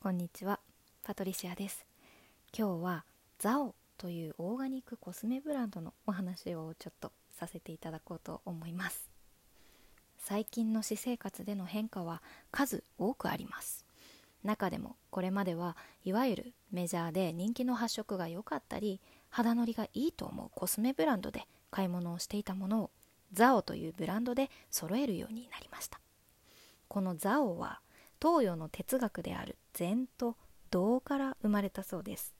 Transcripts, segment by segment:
こんにちはパトリシアです。今日はザオというオーガニックコスメブランドのお話をちょっとさせていただこうと思います。最近の私生活での変化は数多くあります。中でもこれまではいわゆるメジャーで人気の発色が良かったり肌のりがいいと思うコスメブランドで買い物をしていたものをザオというブランドで揃えるようになりました。このザオは東洋の哲学である禅と道から生まれたそうです。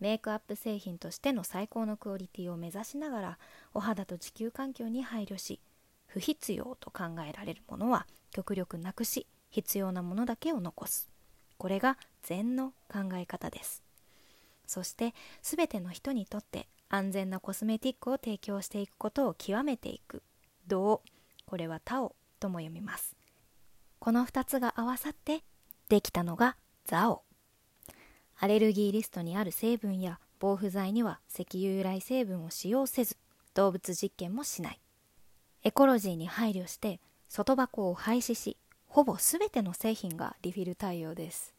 メイクアップ製品としての最高のクオリティを目指しながらお肌と地球環境に配慮し不必要と考えられるものは極力なくし必要なものだけを残す。これが禅の考え方です。そして全ての人にとって安全なコスメティックを提供していくことを極めていく。道これはタオとも読みます。この2つが合わさってできたのがザオ。アレルギーリストにある成分や防腐剤には石油由来成分を使用せず動物実験もしない。エコロジーに配慮して外箱を廃止しほぼ全ての製品がリフィル対応です。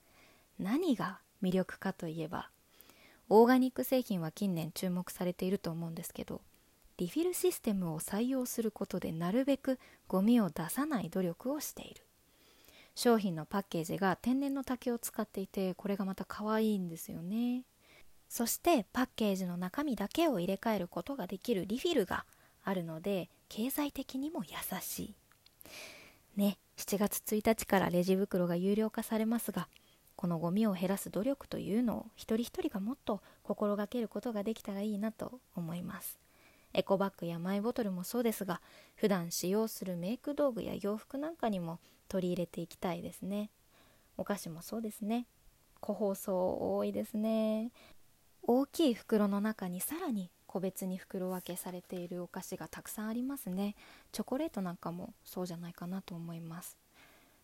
何が魅力かといえばオーガニック製品は近年注目されていると思うんですけどリフィルシステムを採用することでなるべくゴミを出さない努力をしている。商品のパッケージが天然の竹を使っていてこれがまた可愛いんですよね。そしてパッケージの中身だけを入れ替えることができるリフィルがあるので経済的にも優しい。ね7月1日からレジ袋が有料化されますがこのゴミを減らす努力というのを一人一人がもっと心がけることができたらいいなと思います。エコバッグやマイボトルもそうですが普段使用するメイク道具や洋服なんかにも取り入れていきたいですね。お菓子もそうですね。個包装多いですね。大きい袋の中にさらに個別に袋分けされているお菓子がたくさんありますね。チョコレートなんかもそうじゃないかなと思います。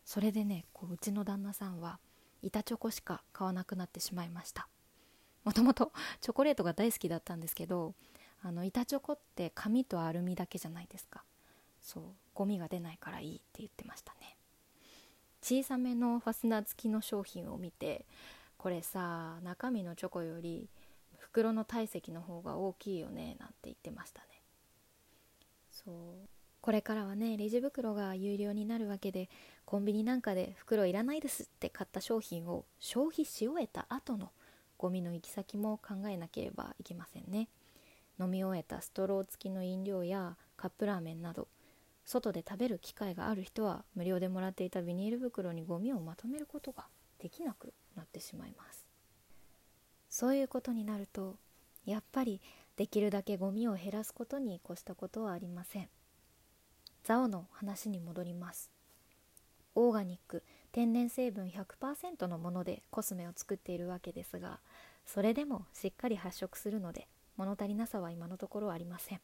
それでねこううちの旦那さんは板チョコしか買わなくなってしまいました。もともとチョコレートが大好きだったんですけどあの板チョコって紙とアルミだけじゃないですか。そうゴミが出ないからいいって言ってましたね。小さめのファスナー付きの商品を見てこれさ中身のチョコより袋の体積の方が大きいよねなんて言ってましたね。そう。これからはねレジ袋が有料になるわけでコンビニなんかで袋いらないですって買った商品を消費し終えた後のゴミの行き先も考えなければいけませんね。飲み終えたストロー付きの飲料やカップラーメンなど外で食べる機会がある人は無料でもらっていたビニール袋にゴミをまとめることができなくなってしまいます。そういうことになるとやっぱりできるだけゴミを減らすことに越したことはありません。ザオの話に戻ります。オーガニック天然成分100%のものでコスメを作っているわけですがそれでもしっかり発色するので物足りなさは今のところありません。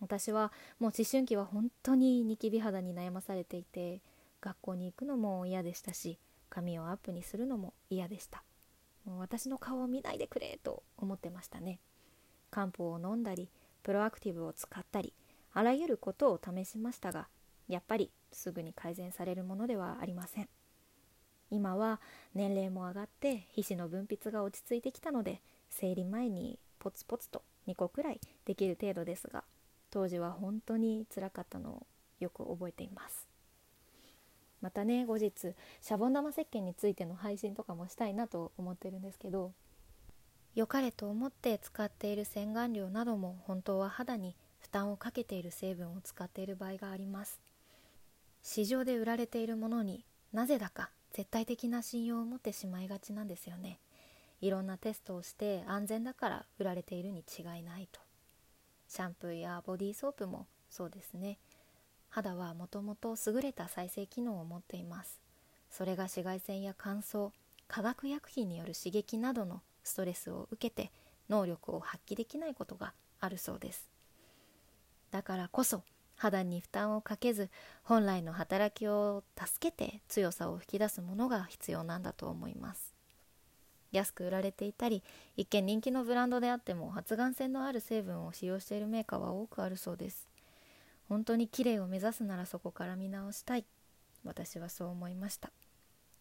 私はもう思春期は本当にニキビ肌に悩まされていて学校に行くのも嫌でしたし髪をアップにするのも嫌でした。もう私の顔を見ないでくれと思ってましたね。漢方を飲んだりプロアクティブを使ったりあらゆることを試しましたがやっぱりすぐに改善されるものではありません。今は年齢も上がって皮脂の分泌が落ち着いてきたので生理前にポツポツと2個くらいできる程度ですが当時は本当につらかったのをよく覚えています。またね後日シャボン玉石鹸についての配信とかもしたいなと思ってるんですけど良かれと思って使っている洗顔料なども本当は肌に負担をかけている成分を使っている場合があります。市場で売られているものになぜだか絶対的な信用を持ってしまいがちなんですよね。いろんなテストをして安全だから売られているに違いないと。シャンプーやボディーソープもそうですね。肌はもともと優れた再生機能を持っています。それが紫外線や乾燥化学薬品による刺激などのストレスを受けて能力を発揮できないことがあるそうです。だからこそ肌に負担をかけず本来の働きを助けて強さを引き出すものが必要なんだと思います。安く売られていたり一見人気のブランドであっても発がん性のある成分を使用しているメーカーは多くあるそうです。本当に綺麗を目指すならそこから見直したい。私はそう思いました。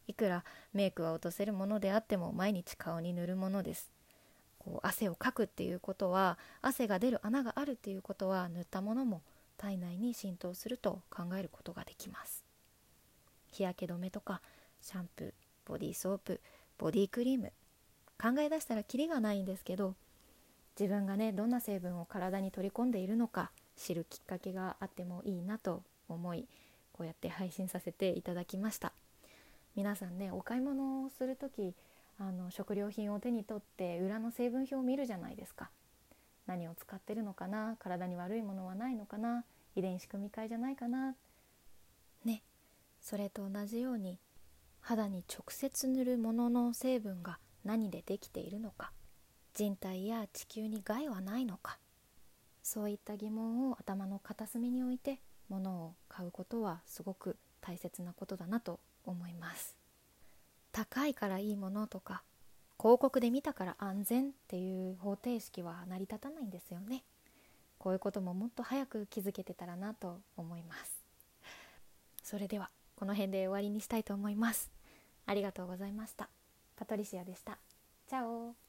いくらメイクは落とせるものであっても毎日顔に塗るものです。こう汗をかくっていうことは汗が出る穴があるっていうことは塗ったものも体内に浸透すると考えることができます。日焼け止めとかシャンプーボディーソープボディークリーム考え出したらキリがないんですけど自分がねどんな成分を体に取り込んでいるのか知るきっかけがあってもいいなと思いこうやって配信させていただきました。皆さんねお買い物をする時あの食料品を手に取って裏の成分表を見るじゃないですか。何を使ってるのかな体に悪いものはないのかな遺伝子組み換えじゃないかな。ねそれと同じように肌に直接塗るものの成分が何でできているのか人体や地球に害はないのかそういった疑問を頭の片隅に置いて物を買うことはすごく大切なことだなと思います。高いからいいものとか広告で見たから安全っていう方程式は成り立たないんですよね。こういうことももっと早く気づけてたらなと思います。それではこの辺で終わりにしたいと思います。ありがとうございました。パトリシアでした。チャオ。